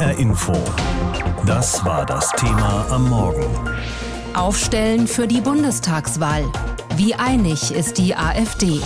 HR Info. Das war das Thema am Morgen. Aufstellen für die Bundestagswahl. Wie einig ist die AfD?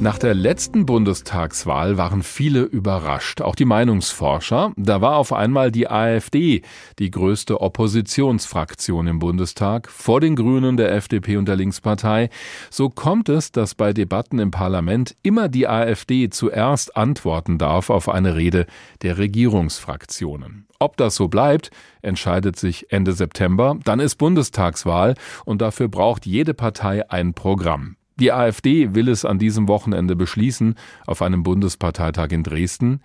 Nach der letzten Bundestagswahl waren viele überrascht, auch die Meinungsforscher. Da war auf einmal die AfD die größte Oppositionsfraktion im Bundestag, vor den Grünen, der FDP und der Linkspartei. So kommt es, dass bei Debatten im Parlament immer die AfD zuerst antworten darf auf eine Rede der Regierungsfraktionen. Ob das so bleibt, entscheidet sich Ende September. Dann ist Bundestagswahl und dafür braucht jede Partei ein Programm. Die AfD will es an diesem Wochenende beschließen auf einem Bundesparteitag in Dresden.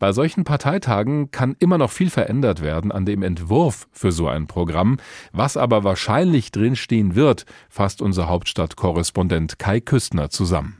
Bei solchen Parteitagen kann immer noch viel verändert werden an dem Entwurf für so ein Programm. Was aber wahrscheinlich drinstehen wird, fasst unser Hauptstadtkorrespondent Kai Küstner zusammen.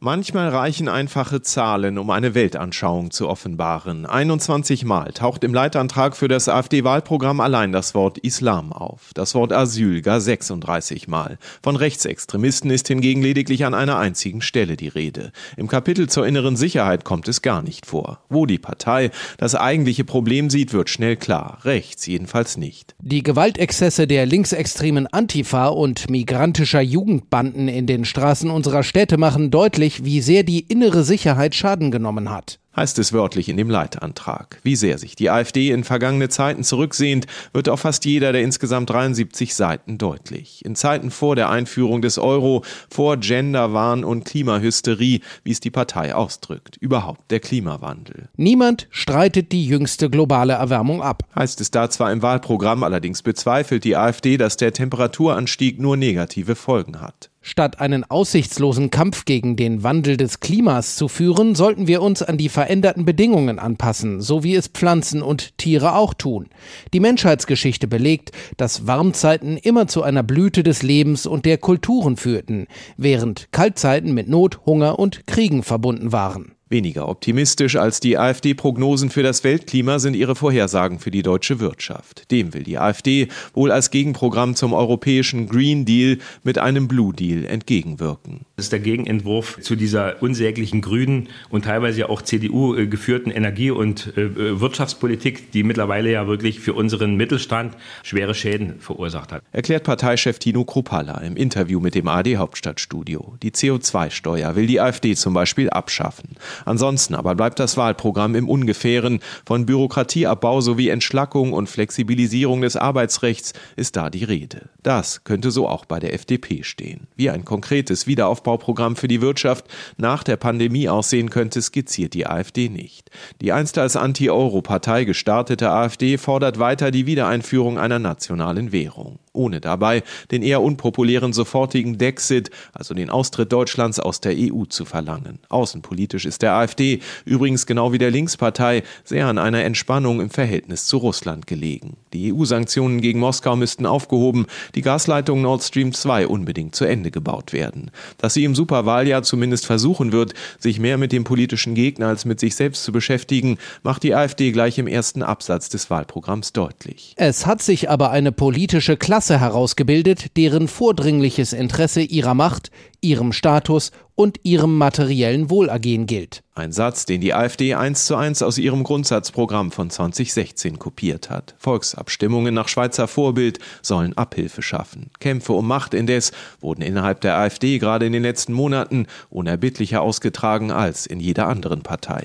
Manchmal reichen einfache Zahlen, um eine Weltanschauung zu offenbaren. 21 Mal taucht im Leitantrag für das AfD-Wahlprogramm allein das Wort Islam auf. Das Wort Asyl gar 36 Mal. Von Rechtsextremisten ist hingegen lediglich an einer einzigen Stelle die Rede. Im Kapitel zur inneren Sicherheit kommt es gar nicht vor. Wo die Partei das eigentliche Problem sieht, wird schnell klar. Rechts jedenfalls nicht. Die Gewaltexzesse der linksextremen Antifa und migrantischer Jugendbanden in den Straßen unserer Städte machen deutlich, deutlich, wie sehr die innere Sicherheit Schaden genommen hat heißt es wörtlich in dem Leitantrag. Wie sehr sich die AfD in vergangene Zeiten zurücksehnt, wird auf fast jeder der insgesamt 73 Seiten deutlich. In Zeiten vor der Einführung des Euro, vor Genderwahn und Klimahysterie, wie es die Partei ausdrückt. Überhaupt der Klimawandel. Niemand streitet die jüngste globale Erwärmung ab. Heißt es da zwar im Wahlprogramm, allerdings bezweifelt die AfD, dass der Temperaturanstieg nur negative Folgen hat. Statt einen aussichtslosen Kampf gegen den Wandel des Klimas zu führen, sollten wir uns an die veränderten Bedingungen anpassen, so wie es Pflanzen und Tiere auch tun. Die Menschheitsgeschichte belegt, dass Warmzeiten immer zu einer Blüte des Lebens und der Kulturen führten, während Kaltzeiten mit Not, Hunger und Kriegen verbunden waren. Weniger optimistisch als die AfD-Prognosen für das Weltklima sind ihre Vorhersagen für die deutsche Wirtschaft. Dem will die AfD wohl als Gegenprogramm zum europäischen Green Deal mit einem Blue Deal entgegenwirken. Das ist der Gegenentwurf zu dieser unsäglichen grünen und teilweise ja auch CDU geführten Energie- und äh, Wirtschaftspolitik, die mittlerweile ja wirklich für unseren Mittelstand schwere Schäden verursacht hat. Erklärt Parteichef Tino Kruppalla im Interview mit dem AD Hauptstadtstudio. Die CO2-Steuer will die AfD zum Beispiel abschaffen. Ansonsten aber bleibt das Wahlprogramm im Ungefähren. Von Bürokratieabbau sowie Entschlackung und Flexibilisierung des Arbeitsrechts ist da die Rede. Das könnte so auch bei der FDP stehen. Wie ein konkretes Wiederaufbauprogramm für die Wirtschaft nach der Pandemie aussehen könnte, skizziert die AfD nicht. Die einst als Anti-Euro-Partei gestartete AfD fordert weiter die Wiedereinführung einer nationalen Währung ohne dabei den eher unpopulären sofortigen Dexit, also den Austritt Deutschlands aus der EU zu verlangen. Außenpolitisch ist der AfD, übrigens genau wie der Linkspartei, sehr an einer Entspannung im Verhältnis zu Russland gelegen. Die EU-Sanktionen gegen Moskau müssten aufgehoben, die Gasleitung Nord Stream 2 unbedingt zu Ende gebaut werden. Dass sie im Superwahljahr zumindest versuchen wird, sich mehr mit dem politischen Gegner als mit sich selbst zu beschäftigen, macht die AfD gleich im ersten Absatz des Wahlprogramms deutlich. Es hat sich aber eine politische Klasse Klasse herausgebildet, deren vordringliches Interesse ihrer Macht, ihrem Status und ihrem materiellen Wohlergehen gilt. Ein Satz, den die AfD eins zu eins aus ihrem Grundsatzprogramm von 2016 kopiert hat. Volksabstimmungen nach Schweizer Vorbild sollen Abhilfe schaffen. Kämpfe um Macht indes wurden innerhalb der AfD gerade in den letzten Monaten unerbittlicher ausgetragen als in jeder anderen Partei.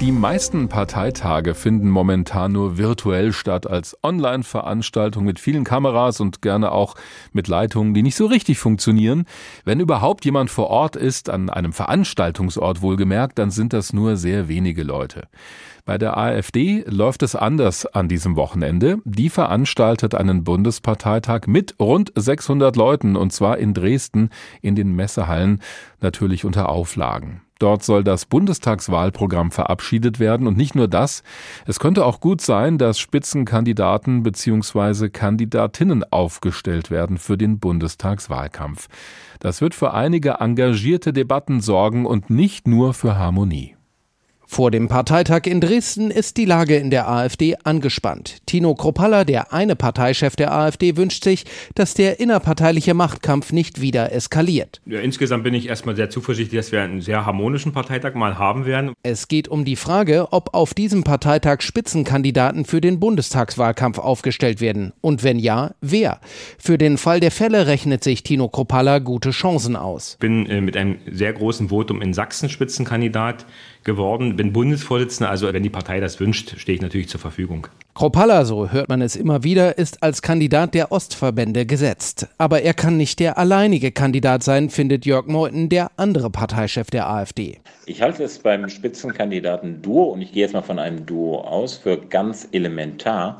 Die meisten Parteitage finden momentan nur virtuell statt, als Online-Veranstaltung mit vielen Kameras und gerne auch mit Leitungen, die nicht so richtig funktionieren. Wenn überhaupt jemand vor Ort ist, an einem Veranstaltungsort wohlgemerkt, dann sind das nur sehr wenige Leute. Bei der AfD läuft es anders an diesem Wochenende. Die veranstaltet einen Bundesparteitag mit rund 600 Leuten und zwar in Dresden in den Messehallen, natürlich unter Auflagen. Dort soll das Bundestagswahlprogramm verabschiedet werden und nicht nur das. Es könnte auch gut sein, dass Spitzenkandidaten bzw. Kandidatinnen aufgestellt werden für den Bundestagswahlkampf. Das wird für einige engagierte Debatten sorgen und nicht nur für Harmonie. Vor dem Parteitag in Dresden ist die Lage in der AfD angespannt. Tino Kropalla, der eine Parteichef der AfD, wünscht sich, dass der innerparteiliche Machtkampf nicht wieder eskaliert. Ja, insgesamt bin ich erstmal sehr zuversichtlich, dass wir einen sehr harmonischen Parteitag mal haben werden. Es geht um die Frage, ob auf diesem Parteitag Spitzenkandidaten für den Bundestagswahlkampf aufgestellt werden. Und wenn ja, wer? Für den Fall der Fälle rechnet sich Tino Kropalla gute Chancen aus. Ich bin äh, mit einem sehr großen Votum in Sachsen Spitzenkandidat geworden, bin Bundesvorsitzender, also wenn die Partei das wünscht, stehe ich natürlich zur Verfügung. Kropalla, so hört man es immer wieder, ist als Kandidat der Ostverbände gesetzt. Aber er kann nicht der alleinige Kandidat sein, findet Jörg Meuthen, der andere Parteichef der AfD. Ich halte es beim Spitzenkandidaten Duo, und ich gehe jetzt mal von einem Duo aus, für ganz elementar,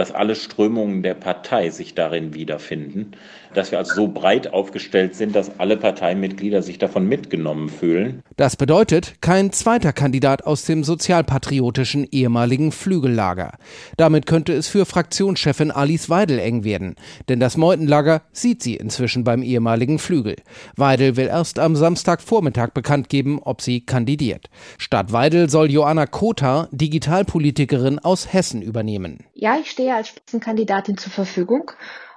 dass alle Strömungen der Partei sich darin wiederfinden, dass wir also so breit aufgestellt sind, dass alle Parteimitglieder sich davon mitgenommen fühlen. Das bedeutet kein zweiter Kandidat aus dem sozialpatriotischen ehemaligen Flügellager. Damit könnte es für Fraktionschefin Alice Weidel eng werden, denn das Meutenlager sieht sie inzwischen beim ehemaligen Flügel. Weidel will erst am Samstagvormittag bekannt geben, ob sie kandidiert. Statt Weidel soll Joanna Kota, Digitalpolitikerin aus Hessen, übernehmen. Ja, ich stehe als Spitzenkandidatin zur Verfügung.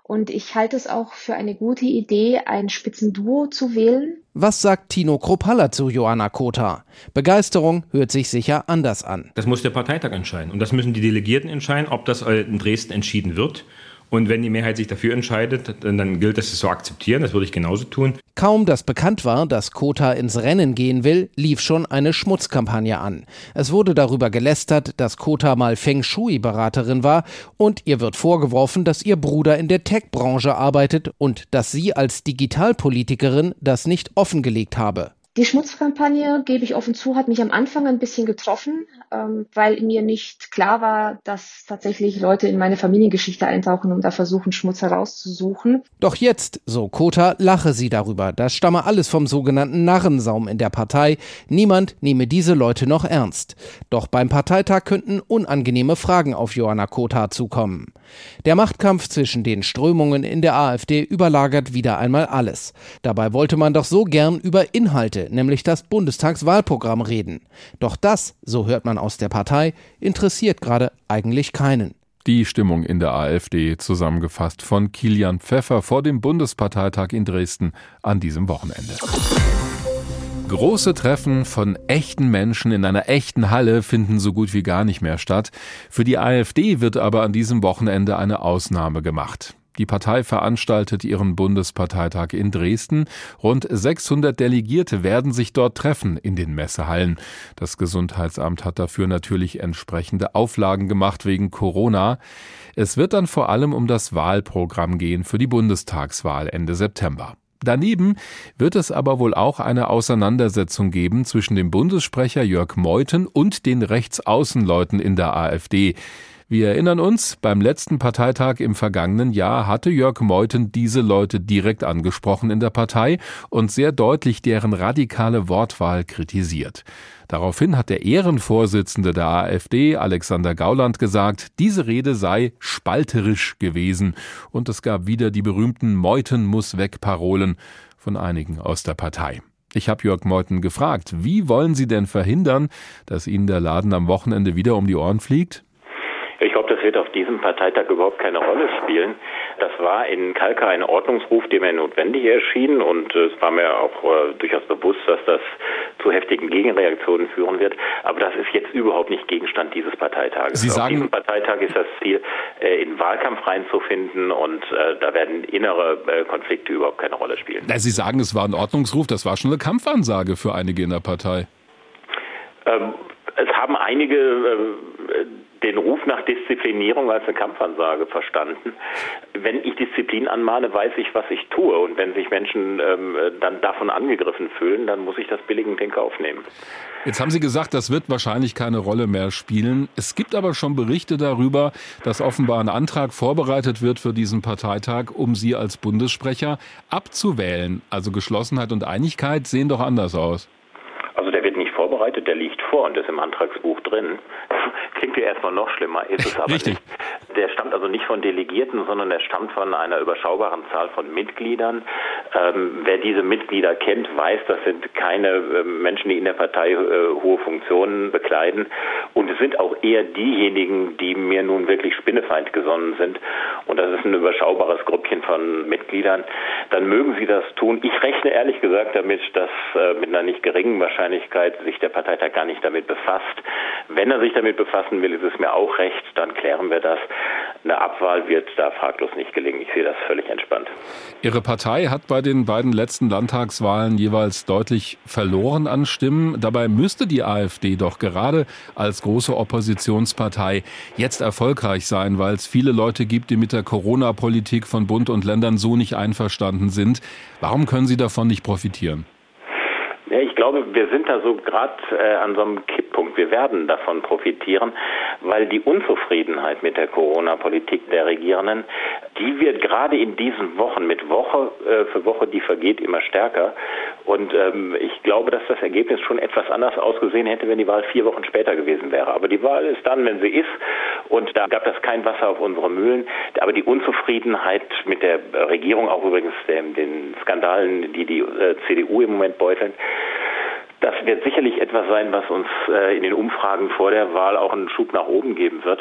Und ich halte es auch für eine gute Idee, ein Spitzenduo zu wählen. Was sagt Tino Kropalla zu Joanna Kota? Begeisterung hört sich sicher anders an. Das muss der Parteitag entscheiden. Und das müssen die Delegierten entscheiden, ob das in Dresden entschieden wird. Und wenn die Mehrheit sich dafür entscheidet, dann gilt es, es so akzeptieren. Das würde ich genauso tun. Kaum dass bekannt war, dass Kota ins Rennen gehen will, lief schon eine Schmutzkampagne an. Es wurde darüber gelästert, dass Kota mal Feng Shui-Beraterin war und ihr wird vorgeworfen, dass ihr Bruder in der Tech-Branche arbeitet und dass sie als Digitalpolitikerin das nicht offengelegt habe. Die Schmutzkampagne, gebe ich offen zu, hat mich am Anfang ein bisschen getroffen, ähm, weil mir nicht klar war, dass tatsächlich Leute in meine Familiengeschichte eintauchen und da versuchen, Schmutz herauszusuchen. Doch jetzt, so Kota, lache sie darüber. Das stamme alles vom sogenannten Narrensaum in der Partei. Niemand nehme diese Leute noch ernst. Doch beim Parteitag könnten unangenehme Fragen auf Johanna Kota zukommen. Der Machtkampf zwischen den Strömungen in der AfD überlagert wieder einmal alles. Dabei wollte man doch so gern über Inhalte nämlich das Bundestagswahlprogramm, reden. Doch das, so hört man aus der Partei, interessiert gerade eigentlich keinen. Die Stimmung in der AfD zusammengefasst von Kilian Pfeffer vor dem Bundesparteitag in Dresden an diesem Wochenende. Große Treffen von echten Menschen in einer echten Halle finden so gut wie gar nicht mehr statt. Für die AfD wird aber an diesem Wochenende eine Ausnahme gemacht. Die Partei veranstaltet ihren Bundesparteitag in Dresden. Rund 600 Delegierte werden sich dort treffen in den Messehallen. Das Gesundheitsamt hat dafür natürlich entsprechende Auflagen gemacht wegen Corona. Es wird dann vor allem um das Wahlprogramm gehen für die Bundestagswahl Ende September. Daneben wird es aber wohl auch eine Auseinandersetzung geben zwischen dem Bundessprecher Jörg Meuthen und den Rechtsaußenleuten in der AfD. Wir erinnern uns, beim letzten Parteitag im vergangenen Jahr hatte Jörg Meuthen diese Leute direkt angesprochen in der Partei und sehr deutlich deren radikale Wortwahl kritisiert. Daraufhin hat der Ehrenvorsitzende der AfD, Alexander Gauland, gesagt, diese Rede sei spalterisch gewesen und es gab wieder die berühmten Meuthen muss weg Parolen von einigen aus der Partei. Ich habe Jörg Meuthen gefragt, wie wollen Sie denn verhindern, dass Ihnen der Laden am Wochenende wieder um die Ohren fliegt? Ich glaube, das wird auf diesem Parteitag überhaupt keine Rolle spielen. Das war in Kalka ein Ordnungsruf, der mir notwendig erschien und es war mir auch äh, durchaus bewusst, dass das zu heftigen Gegenreaktionen führen wird. Aber das ist jetzt überhaupt nicht Gegenstand dieses Parteitages. Sie sagen, auf diesem Parteitag ist das Ziel, äh, in Wahlkampf reinzufinden und äh, da werden innere äh, Konflikte überhaupt keine Rolle spielen. Sie sagen, es war ein Ordnungsruf, das war schon eine Kampfansage für einige in der Partei. Ähm, es haben einige äh, den Ruf nach Disziplinierung als eine Kampfansage verstanden. Wenn ich Disziplin anmahne, weiß ich, was ich tue. Und wenn sich Menschen ähm, dann davon angegriffen fühlen, dann muss ich das billigend in Kauf nehmen. Jetzt haben Sie gesagt, das wird wahrscheinlich keine Rolle mehr spielen. Es gibt aber schon Berichte darüber, dass offenbar ein Antrag vorbereitet wird für diesen Parteitag, um Sie als Bundessprecher abzuwählen. Also Geschlossenheit und Einigkeit sehen doch anders aus. Also der wird nicht vorbereitet, der liegt vor und ist im Antragsbuch drin. Klingt ja erstmal noch schlimmer, ist es aber Richtig. nicht. Der stammt also nicht von Delegierten, sondern der stammt von einer überschaubaren Zahl von Mitgliedern. Ähm, wer diese Mitglieder kennt, weiß, das sind keine äh, Menschen, die in der Partei äh, hohe Funktionen bekleiden. Und es sind auch eher diejenigen, die mir nun wirklich spinnefeind gesonnen sind. Und das ist ein überschaubares Grüppchen von Mitgliedern. Dann mögen sie das tun. Ich rechne ehrlich gesagt damit, dass äh, mit einer nicht geringen Wahrscheinlichkeit sich der Parteitag gar nicht damit befasst. Wenn er sich damit befassen will, ist es mir auch recht. Dann klären wir das. Eine Abwahl wird da fraglos nicht gelingen. Ich sehe das völlig entspannt. Ihre Partei hat bei den beiden letzten Landtagswahlen jeweils deutlich verloren an Stimmen. Dabei müsste die AfD doch gerade als große Oppositionspartei jetzt erfolgreich sein, weil es viele Leute gibt, die mit der Corona-Politik von Bund und Ländern so nicht einverstanden sind. Warum können Sie davon nicht profitieren? Ich glaube, wir sind da so gerade äh, an so einem Kipppunkt. Wir werden davon profitieren, weil die Unzufriedenheit mit der Corona-Politik der Regierenden, die wird gerade in diesen Wochen mit Woche äh, für Woche, die vergeht, immer stärker. Und ähm, ich glaube, dass das Ergebnis schon etwas anders ausgesehen hätte, wenn die Wahl vier Wochen später gewesen wäre. Aber die Wahl ist dann, wenn sie ist. Und da gab es kein Wasser auf unsere Mühlen. Aber die Unzufriedenheit mit der Regierung, auch übrigens den, Skandalen, die die äh, CDU im Moment beuteln, das wird sicherlich etwas sein, was uns äh, in den Umfragen vor der Wahl auch einen Schub nach oben geben wird.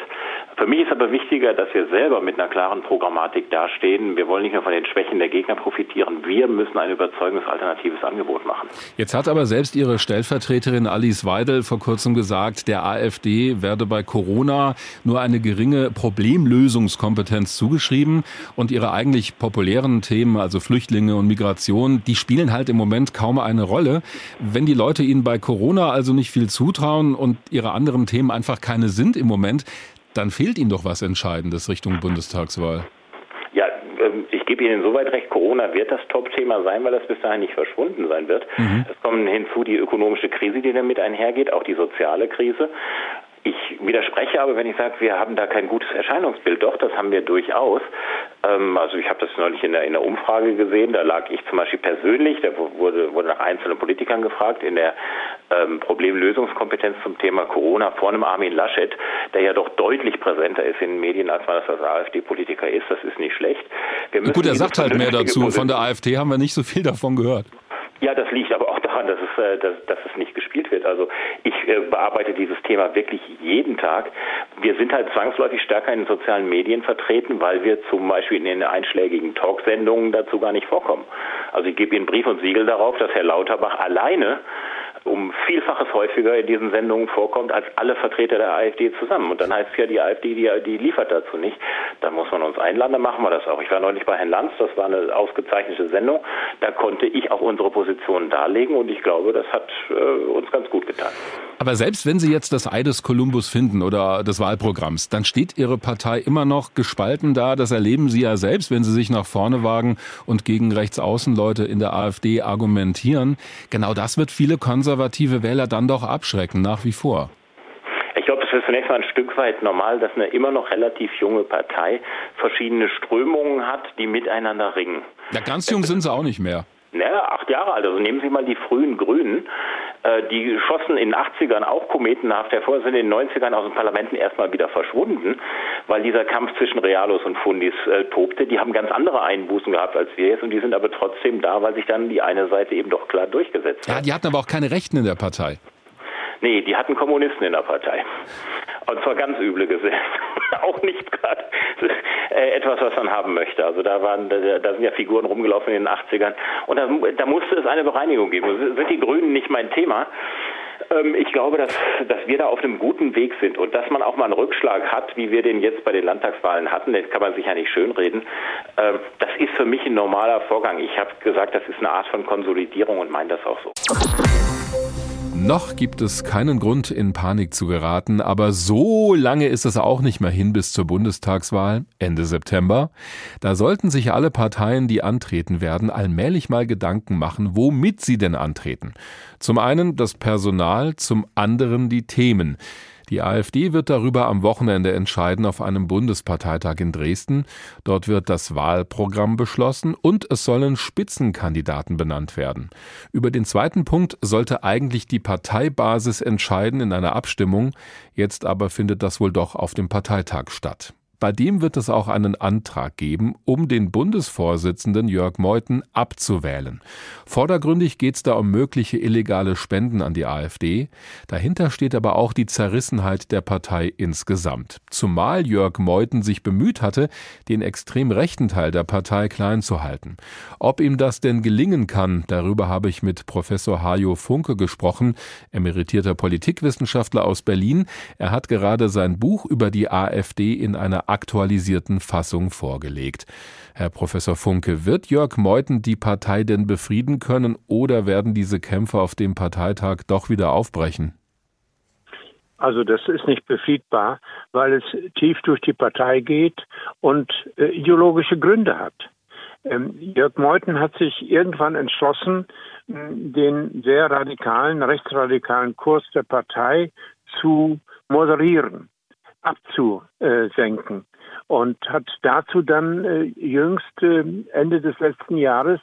Für mich ist aber wichtiger, dass wir selber mit einer klaren Programmatik dastehen. Wir wollen nicht nur von den Schwächen der Gegner profitieren. Wir müssen ein überzeugendes alternatives Angebot machen. Jetzt hat aber selbst Ihre Stellvertreterin Alice Weidel vor kurzem gesagt, der AfD werde bei Corona nur eine geringe Problemlösungskompetenz zugeschrieben und ihre eigentlich populären Themen, also Flüchtlinge und Migration, die spielen halt im Moment kaum eine Rolle. Wenn die Leute Leute Ihnen bei Corona also nicht viel zutrauen und Ihre anderen Themen einfach keine sind im Moment, dann fehlt Ihnen doch was Entscheidendes Richtung Bundestagswahl. Ja, ähm, ich gebe Ihnen insoweit recht, Corona wird das Top-Thema sein, weil das bis dahin nicht verschwunden sein wird. Mhm. Es kommen hinzu die ökonomische Krise, die damit einhergeht, auch die soziale Krise. Ich widerspreche aber, wenn ich sage, wir haben da kein gutes Erscheinungsbild. Doch, das haben wir durchaus. Ähm, also ich habe das neulich in der, in der Umfrage gesehen. Da lag ich zum Beispiel persönlich, da wurde, wurde nach einzelnen Politikern gefragt, in der ähm, Problemlösungskompetenz zum Thema Corona vor einem Armin Laschet, der ja doch deutlich präsenter ist in den Medien, als man das als AfD-Politiker ist. Das ist nicht schlecht. Gut, er sagt halt mehr dazu. Von der AfD haben wir nicht so viel davon gehört. Ja, das liegt aber auch daran, dass es, äh, dass, dass es nicht gespielt wird. Also ich äh, bearbeite dieses Thema wirklich jeden Tag. Wir sind halt zwangsläufig stärker in den sozialen Medien vertreten, weil wir zum Beispiel in den einschlägigen Talksendungen dazu gar nicht vorkommen. Also ich gebe Ihnen Brief und Siegel darauf, dass Herr Lauterbach alleine um Vielfaches häufiger in diesen Sendungen vorkommt als alle Vertreter der AfD zusammen. Und dann heißt es ja, die AfD, die, die liefert dazu nicht. Dann muss man uns einladen, dann machen wir das auch. Ich war neulich bei Herrn Lanz, das war eine ausgezeichnete Sendung. Da konnte ich auch unsere Positionen darlegen und ich glaube, das hat äh, uns ganz gut getan. Aber selbst wenn Sie jetzt das Ei des Kolumbus finden oder des Wahlprogramms, dann steht Ihre Partei immer noch gespalten da. Das erleben Sie ja selbst, wenn Sie sich nach vorne wagen und gegen Rechtsaußenleute in der AfD argumentieren. Genau das wird viele konservative Wähler dann doch abschrecken, nach wie vor. Ich glaube, es ist zunächst mal ein Stück weit normal, dass eine immer noch relativ junge Partei verschiedene Strömungen hat, die miteinander ringen. Ja, ganz jung sind sie auch nicht mehr. Naja, acht Jahre alt. Also nehmen Sie mal die frühen Grünen. Äh, die schossen in den 80ern auch kometenhaft hervor, sind in den 90ern aus den Parlamenten erstmal wieder verschwunden, weil dieser Kampf zwischen Realos und Fundis äh, tobte. Die haben ganz andere Einbußen gehabt als wir jetzt und die sind aber trotzdem da, weil sich dann die eine Seite eben doch klar durchgesetzt hat. Ja, die hatten aber auch keine Rechten in der Partei. Nee, die hatten Kommunisten in der Partei. Und zwar ganz üble Gesetze. auch nicht gerade äh, etwas, was man haben möchte. Also da waren, da, sind ja Figuren rumgelaufen in den 80ern. Und da, da musste es eine Bereinigung geben. Sind die Grünen nicht mein Thema? Ähm, ich glaube, dass, dass wir da auf einem guten Weg sind und dass man auch mal einen Rückschlag hat, wie wir den jetzt bei den Landtagswahlen hatten, das kann man sich ja nicht schönreden. Ähm, das ist für mich ein normaler Vorgang. Ich habe gesagt, das ist eine Art von Konsolidierung und meine das auch so. Noch gibt es keinen Grund, in Panik zu geraten, aber so lange ist es auch nicht mehr hin bis zur Bundestagswahl Ende September. Da sollten sich alle Parteien, die antreten werden, allmählich mal Gedanken machen, womit sie denn antreten. Zum einen das Personal, zum anderen die Themen. Die AfD wird darüber am Wochenende entscheiden auf einem Bundesparteitag in Dresden. Dort wird das Wahlprogramm beschlossen und es sollen Spitzenkandidaten benannt werden. Über den zweiten Punkt sollte eigentlich die Parteibasis entscheiden in einer Abstimmung. Jetzt aber findet das wohl doch auf dem Parteitag statt. Bei dem wird es auch einen Antrag geben, um den Bundesvorsitzenden Jörg Meuthen abzuwählen. Vordergründig geht es da um mögliche illegale Spenden an die AfD. Dahinter steht aber auch die Zerrissenheit der Partei insgesamt. Zumal Jörg Meuthen sich bemüht hatte, den extrem rechten Teil der Partei klein zu halten. Ob ihm das denn gelingen kann, darüber habe ich mit Professor Hajo Funke gesprochen, emeritierter Politikwissenschaftler aus Berlin. Er hat gerade sein Buch über die AfD in einer aktualisierten Fassung vorgelegt. Herr Professor Funke, wird Jörg Meuthen die Partei denn befrieden können oder werden diese Kämpfe auf dem Parteitag doch wieder aufbrechen? Also das ist nicht befriedbar, weil es tief durch die Partei geht und äh, ideologische Gründe hat. Ähm, Jörg Meuthen hat sich irgendwann entschlossen, den sehr radikalen, rechtsradikalen Kurs der Partei zu moderieren, abzusenken und hat dazu dann äh, jüngst äh, Ende des letzten Jahres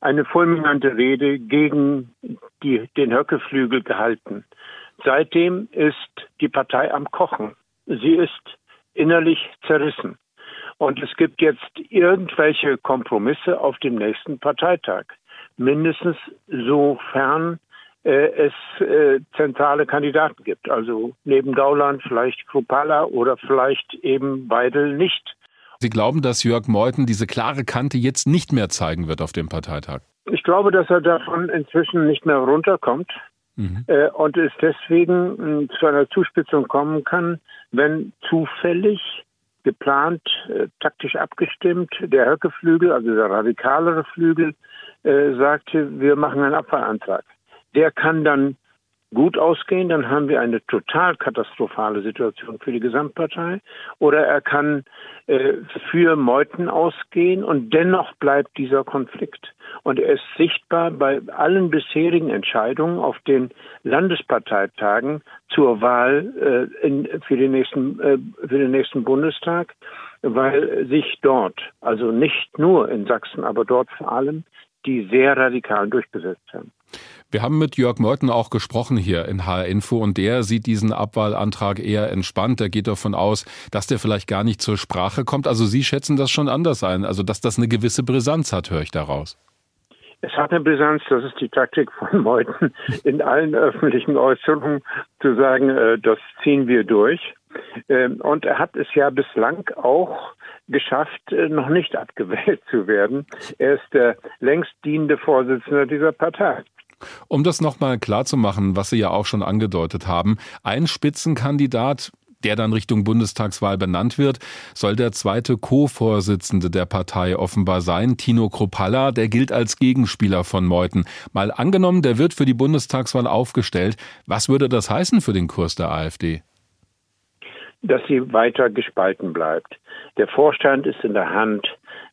eine fulminante Rede gegen die, den Höckeflügel gehalten. Seitdem ist die Partei am Kochen. Sie ist innerlich zerrissen. Und es gibt jetzt irgendwelche Kompromisse auf dem nächsten Parteitag. Mindestens sofern es äh, zentrale Kandidaten gibt. Also neben Gauland vielleicht Krupalla oder vielleicht eben Weidel nicht. Sie glauben, dass Jörg Meuthen diese klare Kante jetzt nicht mehr zeigen wird auf dem Parteitag? Ich glaube, dass er davon inzwischen nicht mehr runterkommt. Mhm. Äh, und es deswegen äh, zu einer Zuspitzung kommen kann, wenn zufällig geplant, äh, taktisch abgestimmt, der Höckeflügel, also der radikalere Flügel, äh, sagte, wir machen einen Abfallantrag. Der kann dann gut ausgehen, dann haben wir eine total katastrophale Situation für die Gesamtpartei. Oder er kann äh, für Meuten ausgehen und dennoch bleibt dieser Konflikt. Und er ist sichtbar bei allen bisherigen Entscheidungen auf den Landesparteitagen zur Wahl äh, in, für, den nächsten, äh, für den nächsten Bundestag, weil sich dort, also nicht nur in Sachsen, aber dort vor allem, die sehr radikal durchgesetzt haben. Wir haben mit Jörg Meuthen auch gesprochen hier in HR Info und der sieht diesen Abwahlantrag eher entspannt. Er geht davon aus, dass der vielleicht gar nicht zur Sprache kommt. Also Sie schätzen das schon anders ein, also dass das eine gewisse Brisanz hat, höre ich daraus. Es hat eine Brisanz, das ist die Taktik von Meuthen, in allen öffentlichen Äußerungen zu sagen, äh, das ziehen wir durch. Ähm, und er hat es ja bislang auch geschafft, äh, noch nicht abgewählt zu werden. Er ist der längst dienende Vorsitzende dieser Partei. Um das nochmal klarzumachen, was Sie ja auch schon angedeutet haben, ein Spitzenkandidat, der dann Richtung Bundestagswahl benannt wird, soll der zweite Co-Vorsitzende der Partei offenbar sein, Tino Kropalla, der gilt als Gegenspieler von Meuthen. Mal angenommen, der wird für die Bundestagswahl aufgestellt. Was würde das heißen für den Kurs der AfD? Dass sie weiter gespalten bleibt. Der Vorstand ist in der Hand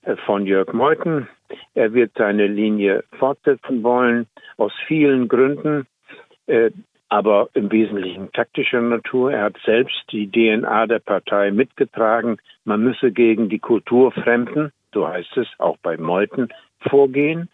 äh, von Jörg Meuthen. Er wird seine Linie fortsetzen wollen, aus vielen Gründen, äh, aber im Wesentlichen taktischer Natur. Er hat selbst die DNA der Partei mitgetragen. Man müsse gegen die Kulturfremden, so heißt es auch bei Meuthen, vorgehen.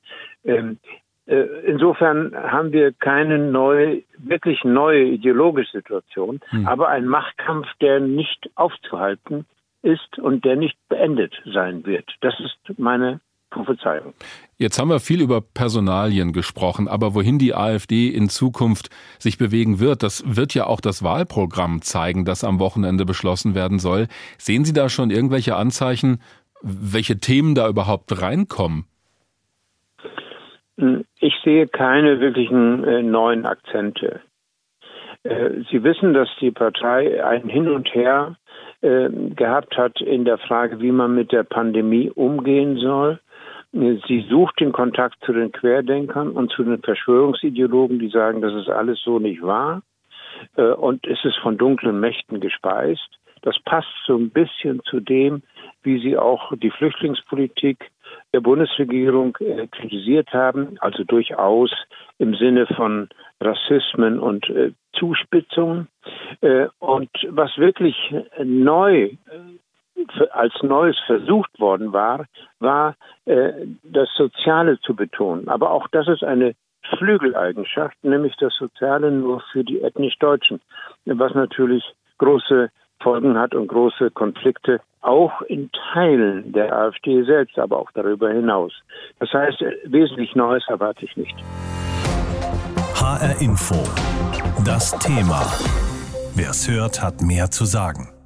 Ähm, äh, insofern haben wir keine neue, wirklich neue ideologische Situation, hm. aber ein Machtkampf, der nicht aufzuhalten ist und der nicht beendet sein wird. Das ist meine Prophezeiung. Jetzt haben wir viel über Personalien gesprochen, aber wohin die AfD in Zukunft sich bewegen wird, das wird ja auch das Wahlprogramm zeigen, das am Wochenende beschlossen werden soll. Sehen Sie da schon irgendwelche Anzeichen, welche Themen da überhaupt reinkommen? Ich sehe keine wirklichen äh, neuen Akzente. Äh, Sie wissen, dass die Partei ein Hin und Her äh, gehabt hat in der Frage, wie man mit der Pandemie umgehen soll. Sie sucht den Kontakt zu den Querdenkern und zu den Verschwörungsideologen, die sagen, das ist alles so nicht wahr. Äh, und es ist von dunklen Mächten gespeist. Das passt so ein bisschen zu dem, wie sie auch die Flüchtlingspolitik der Bundesregierung äh, kritisiert haben, also durchaus im Sinne von Rassismen und äh, Zuspitzungen. Und was wirklich neu als Neues versucht worden war, war äh, das Soziale zu betonen. Aber auch das ist eine Flügeleigenschaft, nämlich das Soziale nur für die ethnisch Deutschen, was natürlich große Folgen hat und große Konflikte, auch in Teilen der AfD selbst, aber auch darüber hinaus. Das heißt, wesentlich Neues erwarte ich nicht. HR Info. Das Thema. Wer es hört, hat mehr zu sagen.